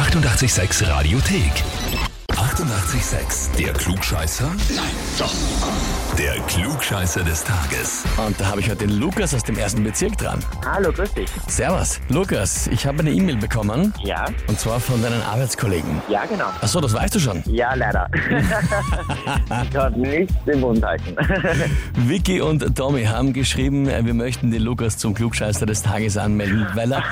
886 Radiothek. 88,6. Der Klugscheißer? Nein, doch. Der Klugscheißer des Tages. Und da habe ich heute den Lukas aus dem ersten Bezirk dran. Hallo, grüß dich. Servus. Lukas, ich habe eine E-Mail bekommen. Ja? Und zwar von deinen Arbeitskollegen. Ja, genau. Achso, das weißt du schon. Ja, leider. ich kann nichts im Mund halten. Vicky und Tommy haben geschrieben, äh, wir möchten den Lukas zum Klugscheißer des Tages anmelden, weil er,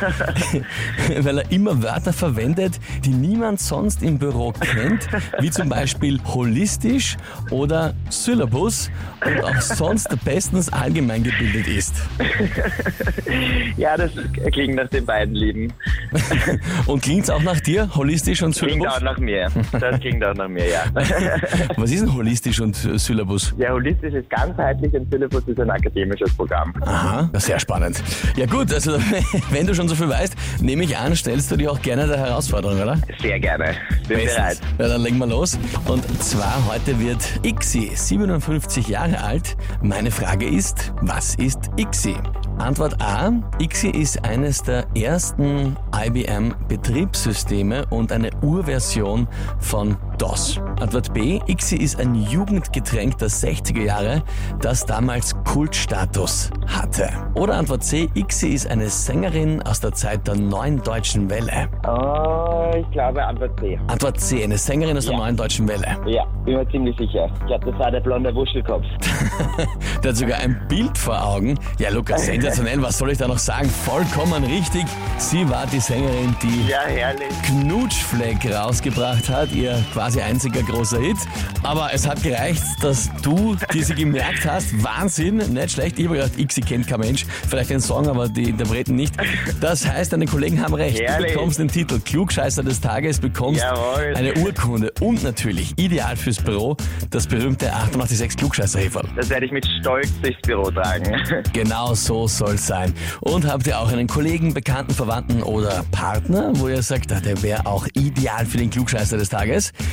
weil er immer Wörter verwendet, die niemand sonst im Büro kennt, wie zum Beispiel holistisch oder Syllabus und auch sonst bestens allgemein gebildet ist. ja, das klingt nach den beiden Lieben. Und klingt's auch nach dir, holistisch und Klingt Syllabus? auch nach mir. Das klingt auch nach mir, ja. Was ist denn holistisch und Syllabus? Ja, holistisch ist ganzheitlich und Syllabus ist ein akademisches Programm. Aha, sehr spannend. Ja gut, also wenn du schon so viel weißt, nehme ich an, stellst du dich auch gerne der Herausforderung, oder? Sehr gerne. Bin bereit. Ja, dann legen wir los. Und zwar heute wird Ixi 57 Jahre alt. Meine Frage ist, was ist Ixi? Antwort A. Ixi ist eines der ersten IBM-Betriebssysteme und eine Urversion von DOS. Antwort B. Ixi ist ein Jugendgetränk der 60er Jahre, das damals Kultstatus hatte. Oder Antwort C. Ixi ist eine Sängerin aus der Zeit der neuen deutschen Welle. Oh, ich glaube Antwort C. Antwort C. Eine Sängerin aus der Ja. neuen deutschen Welle. Ja, bin mir ziemlich sicher. Ich glaube, das war der blonde Wuschelkopf. Der hat sogar ein Bild vor Augen. Ja, Lukas, sensationell, was soll ich da noch sagen? Vollkommen richtig. Sie war die Sängerin, die Ja, herrlich. Knutschfleck rausgebracht hat, ihr quasi einziger großer Hit. Aber es hat gereicht, dass du die sie gemerkt hast. Wahnsinn, nicht schlecht. Ich habe gedacht, Ixi kennt kein Mensch. Vielleicht den Song, aber die Interpreten nicht. Das heißt, deine Kollegen haben recht. Du Herrlich. bekommst den Titel Klugscheißer des Tages, bekommst Jawohl. eine Urkunde und natürlich, ideal fürs Büro, das berühmte 886 klugscheißer -Häferl. Das werde ich mit Stolz durchs Büro tragen. Genau so soll's sein. Und habt ihr auch einen Kollegen, Bekannten, Verwandten oder Partner, wo ihr sagt, ah, der wäre auch ideal für den Klugscheißer des Tages?